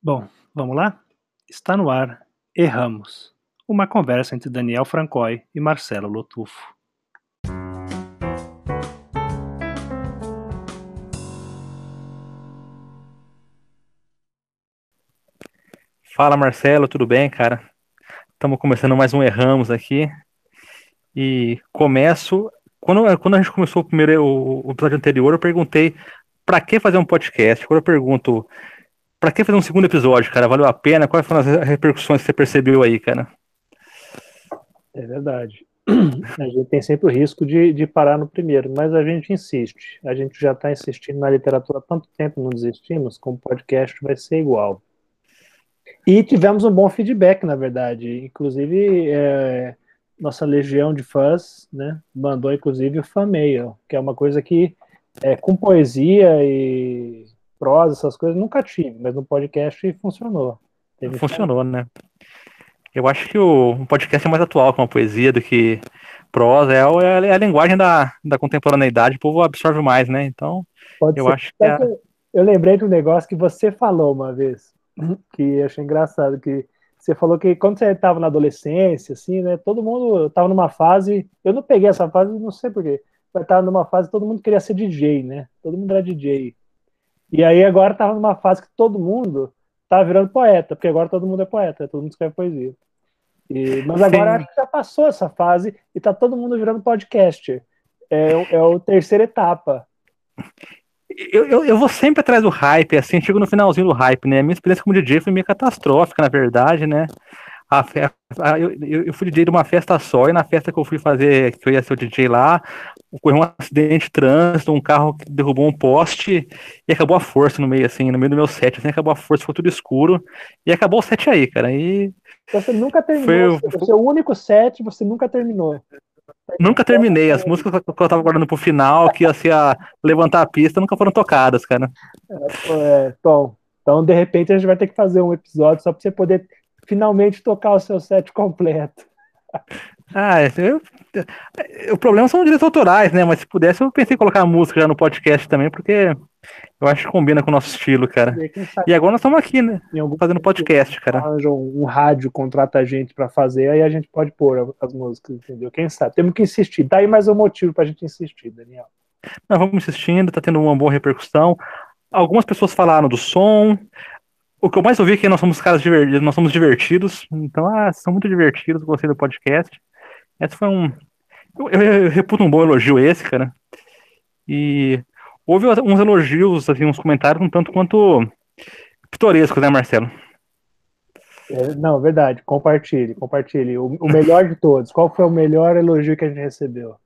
Bom, vamos lá? Está no ar Erramos, uma conversa entre Daniel Francoy e Marcelo Lotufo. Fala Marcelo, tudo bem, cara? Estamos começando mais um Erramos aqui. E começo. Quando, quando a gente começou o primeiro o, o episódio anterior, eu perguntei para que fazer um podcast? Agora eu pergunto, para que fazer um segundo episódio, cara? Valeu a pena? Quais foram as repercussões que você percebeu aí, cara? É verdade. A gente tem sempre o risco de, de parar no primeiro, mas a gente insiste. A gente já está insistindo na literatura há tanto tempo, não desistimos, como podcast vai ser igual. E tivemos um bom feedback, na verdade. Inclusive, é, nossa legião de fãs né, mandou, inclusive, o fan-mail, que é uma coisa que, é, com poesia e prosa, essas coisas, nunca tive, mas no podcast funcionou. Teve funcionou, né? Eu acho que o um podcast é mais atual com a poesia do que prosa, é, a, é a linguagem da, da contemporaneidade, o povo absorve mais, né? Então, Pode eu ser. acho que. É... Eu lembrei de um negócio que você falou uma vez que eu achei engraçado, que você falou que quando você estava na adolescência, assim, né, todo mundo estava numa fase, eu não peguei essa fase, não sei porquê, mas estava numa fase todo mundo queria ser DJ, né, todo mundo era DJ. E aí agora estava numa fase que todo mundo estava virando poeta, porque agora todo mundo é poeta, todo mundo escreve poesia. E, mas agora acho que já passou essa fase e está todo mundo virando podcaster. É, é a terceira etapa eu, eu, eu, vou sempre atrás do hype, assim, chego no finalzinho do hype, né? A minha experiência como DJ foi meio catastrófica, na verdade, né? A, a, eu, eu fui DJ de uma festa só, e na festa que eu fui fazer, que eu ia ser o DJ lá, ocorreu um acidente de trânsito, um carro derrubou um poste e acabou a força no meio, assim, no meio do meu set, assim, acabou a força, ficou tudo escuro, e acabou o set aí, cara. E. Você nunca terminou, foi, o seu único set, você nunca terminou. Nunca terminei. As músicas que eu tava guardando pro final, que ia ser a levantar a pista, nunca foram tocadas, cara. É, Tom, então de repente a gente vai ter que fazer um episódio só pra você poder finalmente tocar o seu set completo. Ah, eu, o problema são os direitos autorais, né? Mas se pudesse, eu pensei em colocar a música já no podcast também, porque eu acho que combina com o nosso estilo, cara. E agora nós estamos aqui, né? Fazendo podcast, cara. Um, rádio contrata a gente para fazer, aí a gente pode pôr as músicas, entendeu? Quem sabe? Temos que insistir. Daí mais um motivo pra gente insistir, Daniel. Nós vamos insistindo, tá tendo uma boa repercussão. Algumas pessoas falaram do som. O que eu mais ouvi é que nós somos caras divertidos, nós somos divertidos. Então, ah, são muito divertidos, gostei do podcast. Esse foi um. Eu, eu, eu reputo um bom elogio esse, cara. E houve uns elogios, assim, uns comentários um tanto quanto pitorescos, né, Marcelo? É, não, verdade. Compartilhe, compartilhe. O, o, melhor de todos. Qual foi o melhor elogio que a gente recebeu?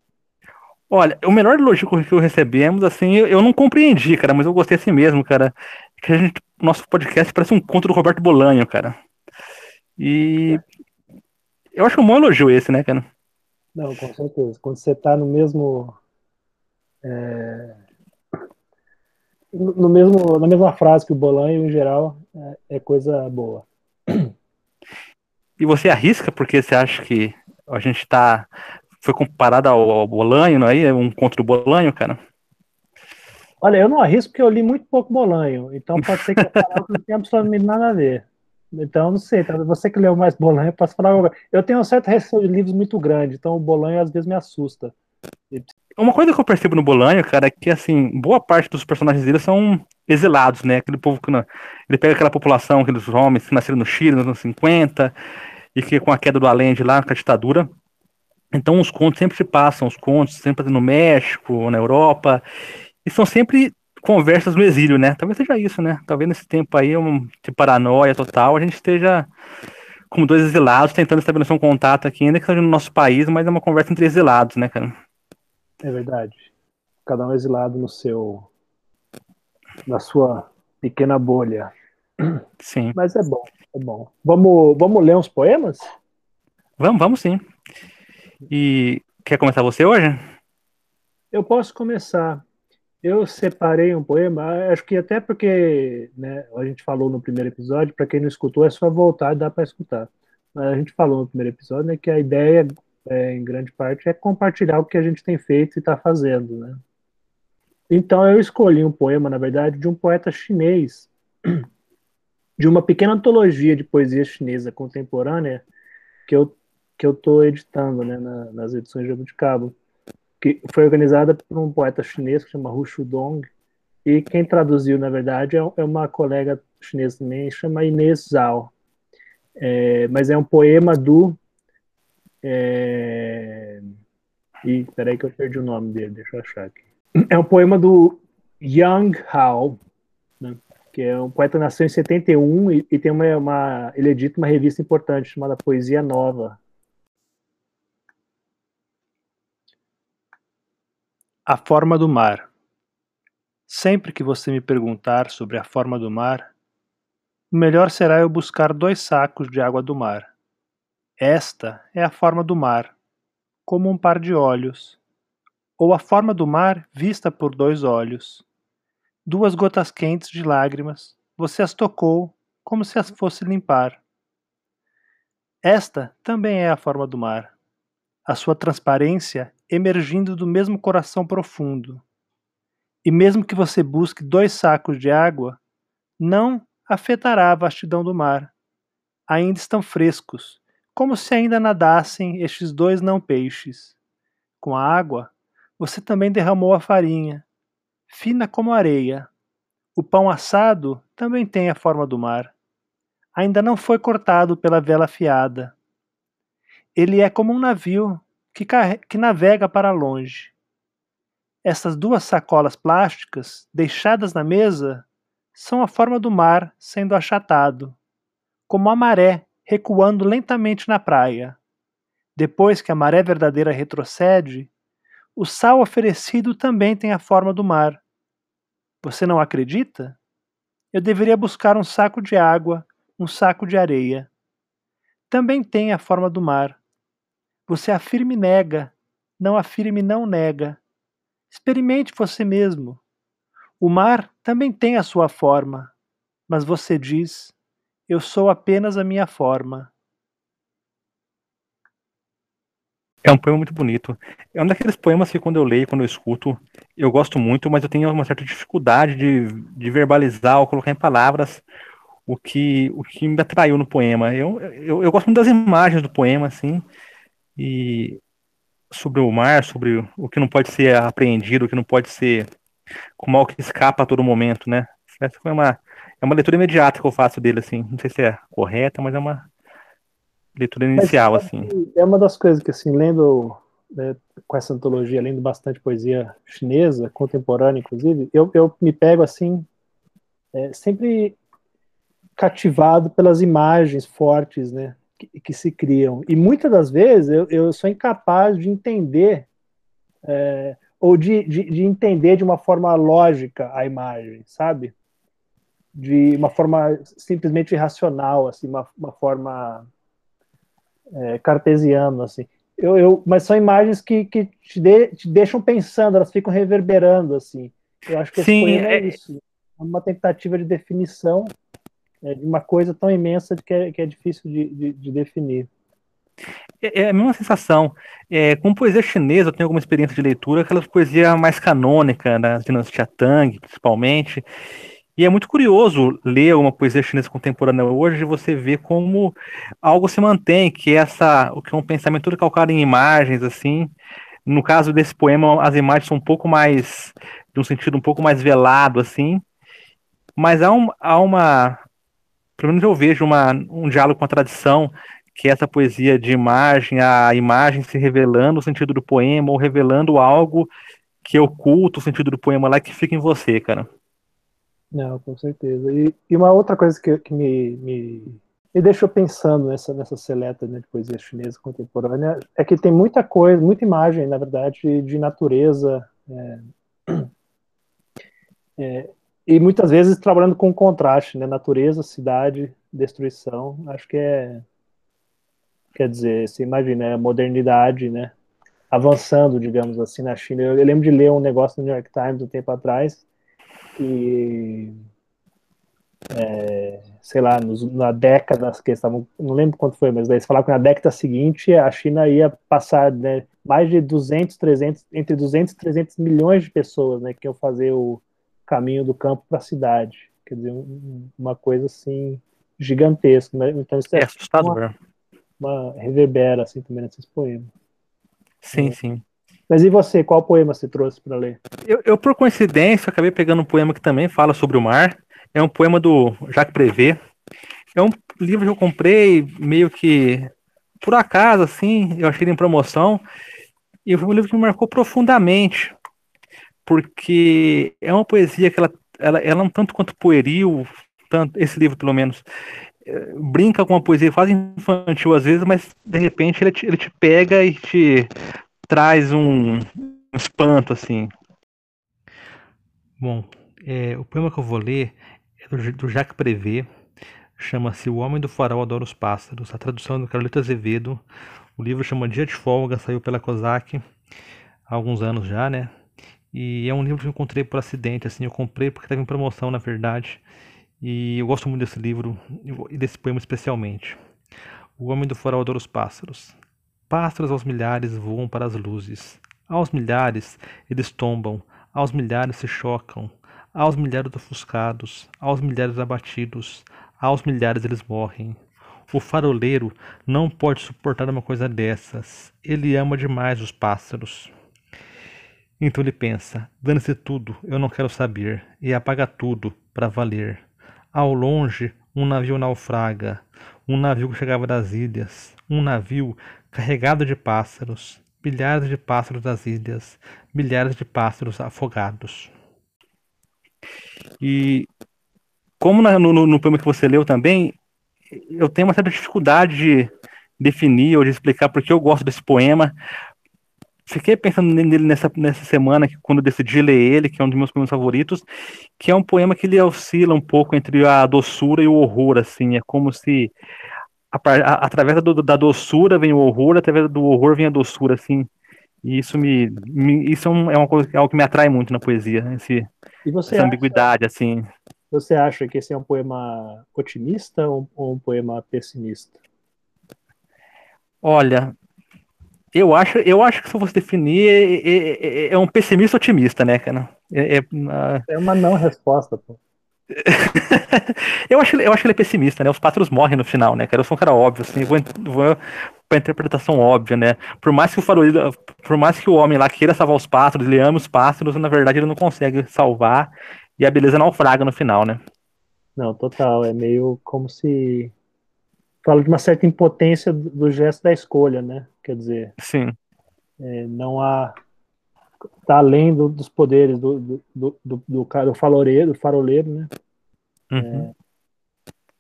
Olha, o melhor elogio que recebemos, assim, eu, eu não compreendi, cara, mas eu gostei assim mesmo, cara. Que a gente, nosso podcast parece um conto do Roberto Bolanho, cara. E eu acho é um bom elogio esse, né, cara? Não, com certeza. Quando você tá no mesmo. É no mesmo, na mesma frase que o Bolanho, em geral, é, é coisa boa. E você arrisca porque você acha que a gente tá. Foi comparado ao, ao Bolanho, não é? Um contra o Bolanho, cara? Olha, eu não arrisco porque eu li muito pouco Bolanho, então pode ser que eu fale não tenha absolutamente nada a ver. Então, não sei, tá? você que leu mais Bolanho, posso falar agora. Eu tenho um certo receio de livros muito grande, então o Bolanho às vezes me assusta. Uma coisa que eu percebo no Bolanho, cara, é que, assim, boa parte dos personagens dele são exilados, né? Aquele povo que. Ele pega aquela população, aqueles homens que nasceram no Chile nos anos 50, e que com a queda do Allende lá, com a ditadura. Então, os contos sempre se passam, os contos sempre no México, na Europa, e são sempre conversas no exílio, né? Talvez seja isso, né? Talvez nesse tempo aí, um, de paranoia total, a gente esteja como dois exilados tentando estabelecer um contato aqui, ainda que seja no nosso país, mas é uma conversa entre exilados, né, cara? É verdade. Cada um exilado no seu. na sua pequena bolha. Sim. Mas é bom, é bom. Vamos, vamos ler uns poemas? Vamos, vamos sim. E quer começar você hoje? Eu posso começar. Eu separei um poema, acho que até porque né, a gente falou no primeiro episódio, para quem não escutou, é só voltar e dá para escutar. Mas a gente falou no primeiro episódio né, que a ideia é, em grande parte, é compartilhar o que a gente tem feito e está fazendo, né? Então eu escolhi um poema, na verdade, de um poeta chinês de uma pequena antologia de poesia chinesa contemporânea que eu que eu estou editando né, na, nas edições de Jabuticaba, que foi organizada por um poeta chinês que chama Hu Shudong, e quem traduziu, na verdade, é, é uma colega chinesa também, chama Inês Zhao. É, mas é um poema do. É... Ih, peraí que eu perdi o nome dele, deixa eu achar aqui. É um poema do Yang Hao, né, que é um poeta nasceu em 71 e, e tem uma, uma. Ele edita uma revista importante chamada Poesia Nova, A forma do mar. Sempre que você me perguntar sobre a forma do mar, o melhor será eu buscar dois sacos de água do mar. Esta é a forma do mar, como um par de olhos, ou a forma do mar vista por dois olhos. Duas gotas quentes de lágrimas, você as tocou como se as fosse limpar. Esta também é a forma do mar. A sua transparência emergindo do mesmo coração profundo. E mesmo que você busque dois sacos de água, não afetará a vastidão do mar. Ainda estão frescos, como se ainda nadassem estes dois não peixes. Com a água, você também derramou a farinha, fina como areia. O pão assado também tem a forma do mar. Ainda não foi cortado pela vela afiada. Ele é como um navio que, que navega para longe. Essas duas sacolas plásticas, deixadas na mesa, são a forma do mar sendo achatado, como a maré recuando lentamente na praia. Depois que a maré verdadeira retrocede, o sal oferecido também tem a forma do mar. Você não acredita? Eu deveria buscar um saco de água, um saco de areia. Também tem a forma do mar. Você afirme e nega, não afirme e não nega. Experimente você mesmo. O mar também tem a sua forma, mas você diz: Eu sou apenas a minha forma. É um poema muito bonito. É um daqueles poemas que quando eu leio, quando eu escuto, eu gosto muito, mas eu tenho uma certa dificuldade de, de verbalizar ou colocar em palavras o que, o que me atraiu no poema. Eu, eu, eu gosto muito das imagens do poema, assim, e sobre o mar, sobre o que não pode ser apreendido, o que não pode ser com mal que escapa a todo momento, né? Essa foi uma é uma leitura imediata que eu faço dele assim. Não sei se é correta, mas é uma leitura inicial mas, assim. É uma das coisas que assim, lendo né, com essa antologia, lendo bastante poesia chinesa, contemporânea inclusive, eu, eu me pego assim é, sempre cativado pelas imagens fortes, né? Que, que se criam. E muitas das vezes eu, eu sou incapaz de entender é, ou de, de, de, entender de uma forma lógica a imagem, sabe? De uma forma simplesmente racional, assim, uma, uma forma é, cartesiana, assim. Eu, eu, mas são imagens que, que te, de, te deixam pensando, elas ficam reverberando, assim. Eu acho que Sim, esse é, é isso. É uma tentativa de definição é de uma coisa tão imensa que é, que é difícil de, de, de definir. É, é a mesma sensação. É, com poesia chinesa, eu tenho alguma experiência de leitura, aquela poesia mais canônica, da dinastia Tang, principalmente. E é muito curioso ler uma poesia chinesa contemporânea hoje, você vê como algo se mantém, que é essa, o que é um pensamento todo calcado em imagens, assim. No caso desse poema, as imagens são um pouco mais, de um sentido um pouco mais velado, assim. Mas há, um, há uma, pelo menos eu vejo uma, um diálogo com a tradição, que é essa poesia de imagem, a imagem se revelando o sentido do poema, ou revelando algo que oculta o sentido do poema lá que fica em você, cara. Não, com certeza. E, e uma outra coisa que, que me, me, me, deixou pensando nessa, nessa seleta né, de poesia chinesa contemporânea é que tem muita coisa, muita imagem, na verdade, de natureza. É, é, e muitas vezes trabalhando com contraste, né? Natureza, cidade, destruição. Acho que é. Quer dizer, você imagina, é a modernidade, né? Avançando, digamos assim, na China. Eu, eu, lembro de ler um negócio no New York Times um tempo atrás, que. É, sei lá, nos, na década que estavam, não lembro quanto foi, mas eles falaram que na década seguinte a China ia passar né, mais de 200, 300, entre 200 e 300 milhões de pessoas, né, que iam fazer o, caminho do campo para a cidade. Quer dizer, uma coisa assim gigantesco, né? Então isso É é assustador. uma reverbera assim também nesses poemas. Sim, É. sim. Mas e você, qual poema você trouxe para ler? Eu, eu, por coincidência, acabei pegando um poema que também fala sobre o mar. É um poema do Jacques Prévert. É um livro que eu comprei meio que por acaso, assim, eu achei ele em promoção. E foi um livro que me marcou profundamente. Porque é uma poesia que ela, ela, ela é um tanto quanto pueril, tanto, esse livro pelo menos, eh, brinca com uma poesia quase infantil às vezes, mas de repente ele te, ele te pega e te traz um, um espanto, assim. Bom, é, o poema que eu vou ler é do, do Jacques Prévert, chama-se O Homem do Farol Adora os Pássaros, a tradução é do Carolito Azevedo. O livro chama Dia de Folga, saiu pela COSAC há alguns anos já, né? E é um livro que eu encontrei por acidente, assim, eu comprei porque estava em promoção, na verdade. E eu gosto muito desse livro e desse poema especialmente. O Homem do Farol Adora os Pássaros. Pássaros aos milhares voam para as luzes. Aos milhares eles tombam, aos milhares se chocam, aos milhares ofuscados, aos milhares abatidos, aos milhares eles morrem. O faroleiro não pode suportar uma coisa dessas. Ele ama demais os pássaros. Então ele pensa: dane-se tudo, eu não quero saber, e apaga tudo para valer. Ao longe, um navio naufraga, um navio que chegava das ilhas, um navio carregado de pássaros, milhares de pássaros das ilhas, milhares de pássaros afogados. E como no, no poema que você leu também, eu tenho uma certa dificuldade de definir ou de explicar porque eu gosto desse poema. Fiquei pensando nele nessa, nessa semana, quando eu decidi ler ele, que é um dos meus poemas favoritos, que é um poema que ele oscila um pouco entre a doçura e o horror, assim, é como se a, a, através do, da doçura vem o horror, através do horror vem a doçura, assim, e isso me, me isso é, um, é uma coisa, é algo que me atrai muito na poesia, esse, essa acha, ambiguidade, assim. Você acha que esse é um poema otimista ou, ou um poema pessimista? Olha, eu acho, eu acho que se eu fosse definir, é, é, é um pessimista otimista, né, cara? É, é uma não resposta, pô. eu, acho, eu acho que ele é pessimista, né? Os pássaros morrem no final, né, cara? Eu sou um cara óbvio, assim, vou, vou pra interpretação óbvia, né? Por mais que o faroleiro, por mais que o homem lá queira salvar os pássaros, ele ama os pássaros, na verdade ele não consegue salvar e a beleza naufraga no final, né? Não, total. É meio como se. Fala de uma certa impotência do gesto da escolha, né? Quer dizer. Sim. É, não há. Tá além do, dos poderes do, do, do, do, do, faroleiro, do faroleiro, né? Uhum. É,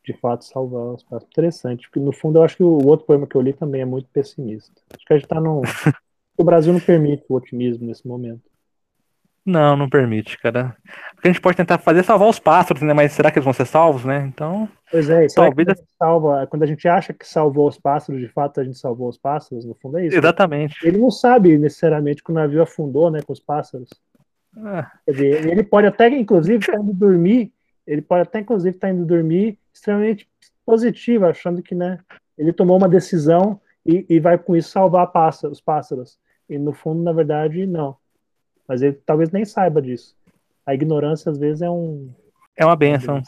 de fato, salvar os pássaros. Interessante, porque no fundo eu acho que o outro poema que eu li também é muito pessimista. Acho que a gente tá num. o Brasil não permite o otimismo nesse momento. Não, não permite, cara. Porque a gente pode tentar fazer é salvar os pássaros, né? Mas será que eles vão ser salvos, né? Então. Pois é, talvez quando a, salva, quando a gente acha que salvou os pássaros, de fato a gente salvou os pássaros, no fundo é isso. Exatamente. Ele não sabe necessariamente que o navio afundou, né, com os pássaros. Ah. Quer dizer, ele pode até, inclusive, estar indo dormir, ele pode até, inclusive, estar indo dormir extremamente positivo, achando que, né, ele tomou uma decisão e, e vai com isso salvar pássaros, os pássaros. E no fundo, na verdade, não. Mas ele talvez nem saiba disso. A ignorância, às vezes, é um. É uma benção.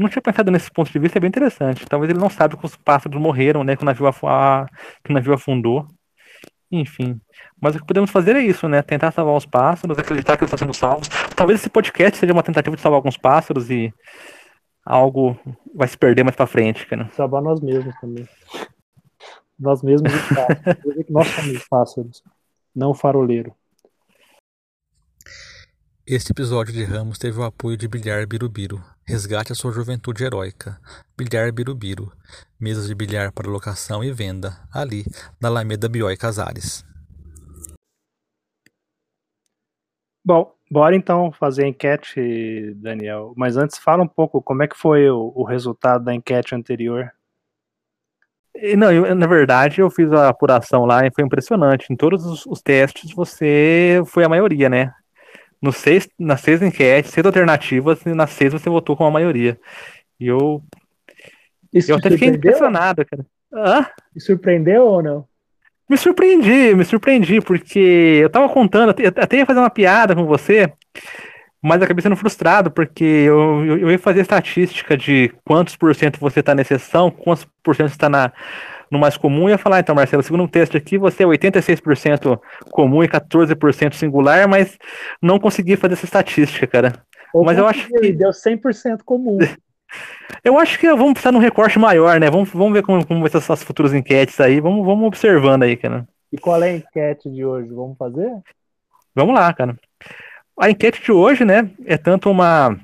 Não tinha pensado nesse ponto de vista, é bem interessante. Talvez ele não saiba que os pássaros morreram, né? Que o navio, a, que o navio afundou. Enfim. Mas o que podemos fazer é isso, né? Tentar salvar os pássaros, acreditar que eles estão sendo salvos. Talvez esse podcast seja uma tentativa de salvar alguns pássaros e algo vai se perder mais pra frente, cara. Salvar nós mesmos também. Nós mesmos e pássaros. nós somos pássaros não faroleiro. Este episódio de Ramos teve o apoio de Bilhar Birubiru. Resgate a sua juventude heróica. Bilhar Birubiru. Mesas de bilhar para locação e venda. Ali, na Alameda Biói Casares. Bom, bora então fazer a enquete, Daniel. Mas antes fala um pouco como é que foi o, o resultado da enquete anterior. Não, eu, na verdade, eu fiz a apuração lá e foi impressionante. Em todos os, os testes, você foi a maioria, né? No seis, nas seis enquetes, seis alternativas, e nas seis você votou com a maioria. E eu. Isso eu até fiquei impressionado, cara. Ah? Me surpreendeu ou não? Me surpreendi, me surpreendi, porque eu tava contando, até, até ia fazer uma piada com você, Mas acabei sendo frustrado, porque eu, eu, eu ia fazer estatística de quantos por cento você está na exceção, quantos por cento está na, no mais comum, ia falar, então, Marcelo, segundo um teste aqui, você é 86% comum e 14% singular, mas não consegui fazer essa estatística, cara. Ou Mas eu acho que- Deu 100% comum. Eu acho que vamos precisar de um recorte maior, né? Vamos, vamos ver como, como vai ser essas futuras enquetes aí, vamos, vamos observando aí, cara. E qual é a enquete de hoje? Vamos fazer? Vamos lá, cara. A enquete de hoje, né, é tanto uma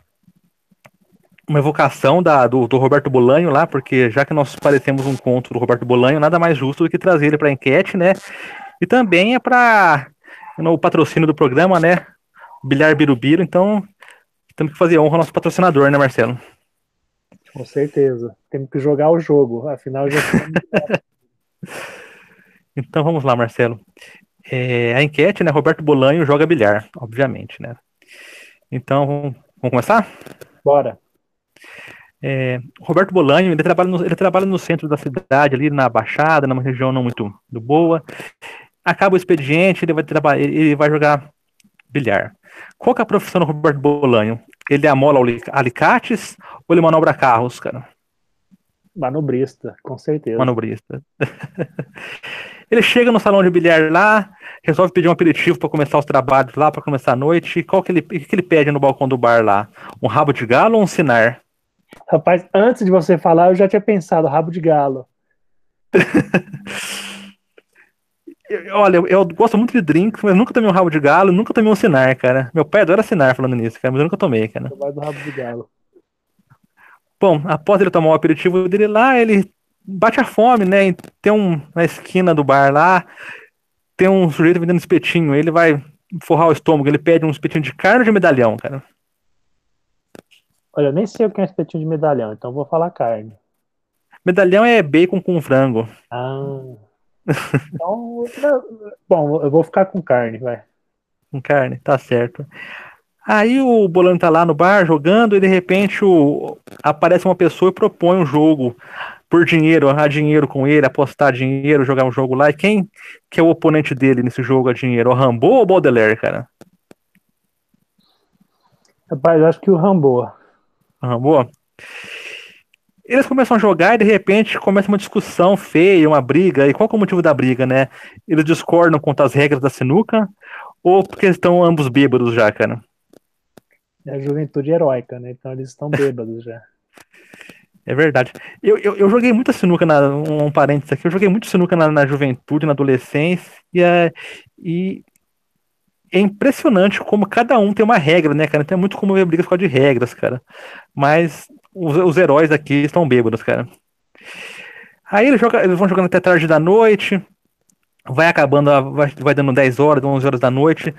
uma evocação da, do, do Roberto Bolanho lá, porque já que nós parecemos um conto do Roberto Bolanho, nada mais justo do que trazer ele para a enquete, né? E também é para o patrocínio do programa, né? Bilhar Birubiru, então temos que fazer honra ao nosso patrocinador, né, Marcelo? Com certeza. Temos que jogar o jogo. Afinal, já Então vamos lá, Marcelo. É, a enquete, né? Roberto Bolanho joga bilhar, obviamente, né? Então vamos, vamos começar? Bora. É, Roberto Bolanho, ele trabalha, no, ele trabalha no centro da cidade, ali na Baixada, numa região não muito, muito boa. Acaba o expediente, ele vai trabalhar, ele vai jogar bilhar. Qual que é a profissão do Roberto Bolanho? Ele amola ali- alicates ou ele manobra carros, cara? Manobrista, com certeza. Manobrista. ele chega no salão de bilhar lá, resolve pedir um aperitivo para começar os trabalhos lá, para começar a noite. E qual que ele, que ele pede no balcão do bar lá? Um rabo de galo ou um sinar? Rapaz, antes de você falar, eu já tinha pensado, rabo de galo. Olha, eu, eu gosto muito de drinks, mas nunca tomei um rabo de galo, nunca tomei um sinar, cara. Meu pai adora sinar falando nisso, cara, mas eu nunca tomei, cara. Eu do rabo de galo. Bom, após ele tomar o aperitivo dele lá, ele bate a fome, né? e Tem um na esquina do bar lá, tem um sujeito vendendo espetinho. Ele vai forrar o estômago, ele pede um espetinho de carne ou de medalhão, cara. Olha, eu nem sei o que é um espetinho de medalhão, então vou falar carne. Medalhão é bacon com frango. Ah. Então, bom, eu vou ficar com carne, vai. Com carne, tá certo. Aí o Bolano tá lá no bar jogando e de repente o... aparece uma pessoa e propõe um jogo por dinheiro, arranjar dinheiro com ele, apostar dinheiro, jogar um jogo lá. E quem que é o oponente dele nesse jogo a dinheiro? O Rambo ou o Baudelaire, cara? Rapaz, acho que o Rambo. O Rambo? Eles começam a jogar e de repente começa uma discussão feia, uma briga. E qual que é o motivo da briga, né? Eles discordam quanto às regras da sinuca ou porque estão ambos bêbados já, cara? É a juventude heróica, né? Então eles estão bêbados já. É verdade. Eu, eu, eu joguei muita sinuca, na, um, um parênteses aqui, eu joguei muito sinuca na, na juventude, na adolescência, e é, impressionante como cada um tem uma regra, né, cara? Então é muito comum ver brigas por causa de regras, cara. Mas os, os heróis aqui estão bêbados, cara. Aí eles, jogam, eles vão jogando até tarde da noite, vai acabando, vai, vai dando 10 horas, 11 horas da noite.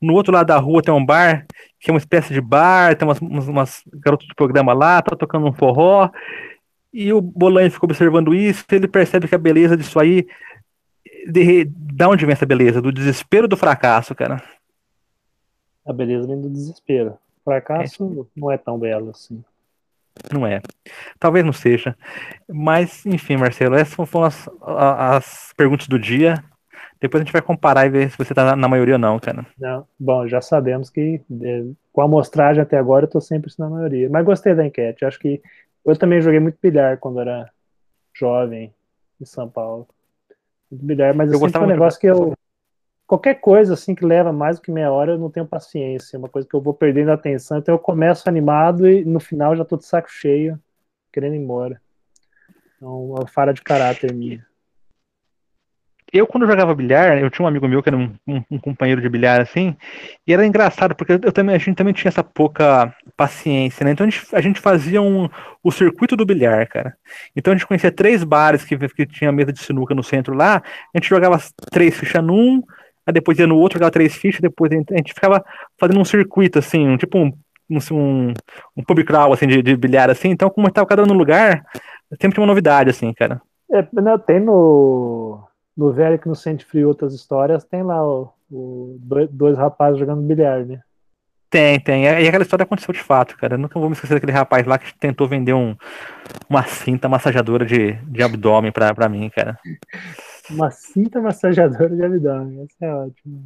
No outro lado da rua tem um bar, que é uma espécie de bar, tem umas, umas, umas garotas de programa lá, tá tocando um forró. E o Bolanho fica observando isso, ele percebe que a beleza disso aí. De, da onde vem essa beleza? Do desespero do fracasso, cara? A beleza vem do desespero. Fracasso não é tão belo assim. Não é. Talvez não seja. Mas, enfim, Marcelo, essas foram as, as perguntas do dia. Depois a gente vai comparar e ver se você tá na, maioria ou não, cara. Não, bom, já sabemos que é, com a amostragem até agora eu tô sempre na maioria. Mas gostei da enquete. Acho que eu também joguei muito bilhar quando era jovem em São Paulo. Muito bilhar, mas Eu gostava um negócio que eu. Qualquer coisa assim que leva mais do que meia hora, eu não tenho paciência. É uma coisa que eu vou perdendo a atenção. Então eu começo animado e no final já tô de saco cheio, querendo ir embora. Então, uma falha de caráter minha. Eu, quando jogava bilhar, eu tinha um amigo meu que era um, um- um companheiro de bilhar assim, e era engraçado, porque eu também, a gente também tinha essa pouca paciência, né? Então a gente, a gente fazia um, o circuito do bilhar, cara. Então a gente conhecia três bares que, que tinha mesa de sinuca no centro lá, a gente jogava três fichas num, aí depois ia no outro, jogava três fichas, depois a gente, a gente ficava fazendo um circuito, assim, um, tipo um, um, um, um pub crawl, assim, de, de bilhar, assim. Então, como estava cada um no lugar, sempre tinha uma novidade, assim, cara. É, não, tem no, no Velho que no Sente Frio outras histórias, tem lá o, o dois, dois rapazes jogando bilhar, né? Tem, tem. E aquela história aconteceu de fato, cara. Eu nunca vou me esquecer daquele rapaz lá que tentou vender um, uma cinta massageadora de, de abdômen pra, pra mim, cara. Uma cinta massageadora de abdômen, essa é ótimo.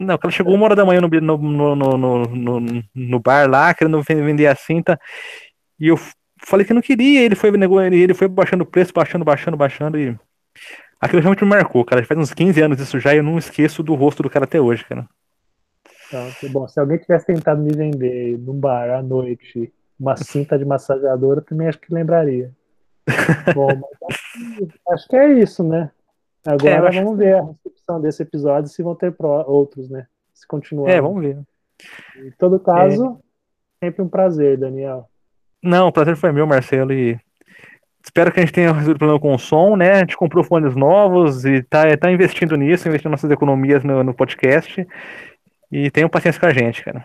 Não, o cara chegou uma hora da manhã no, no, no, no, no, bar lá, querendo vender a cinta. E eu falei que não queria. Ele foi, ele foi baixando o preço, baixando, baixando, baixando. E aquilo realmente me marcou, cara. Faz uns 15 anos isso já e eu não esqueço do rosto do cara até hoje, cara. Então, bom, se alguém tivesse tentado me vender num bar à noite uma cinta de massageadora, eu também acho que lembraria. bom, acho que é isso, né? Agora é, vamos ver a recepção desse episódio se vão ter outros, né? Se continuar. É, vamos ver. Em todo caso, é. sempre um prazer, Daniel. Não, o prazer foi meu, Marcelo, e espero que a gente tenha resolvido o problema com o som, né? A gente comprou fones novos e tá, tá investindo nisso, investindo nossas economias no, no podcast. E tenham paciência com a gente, cara.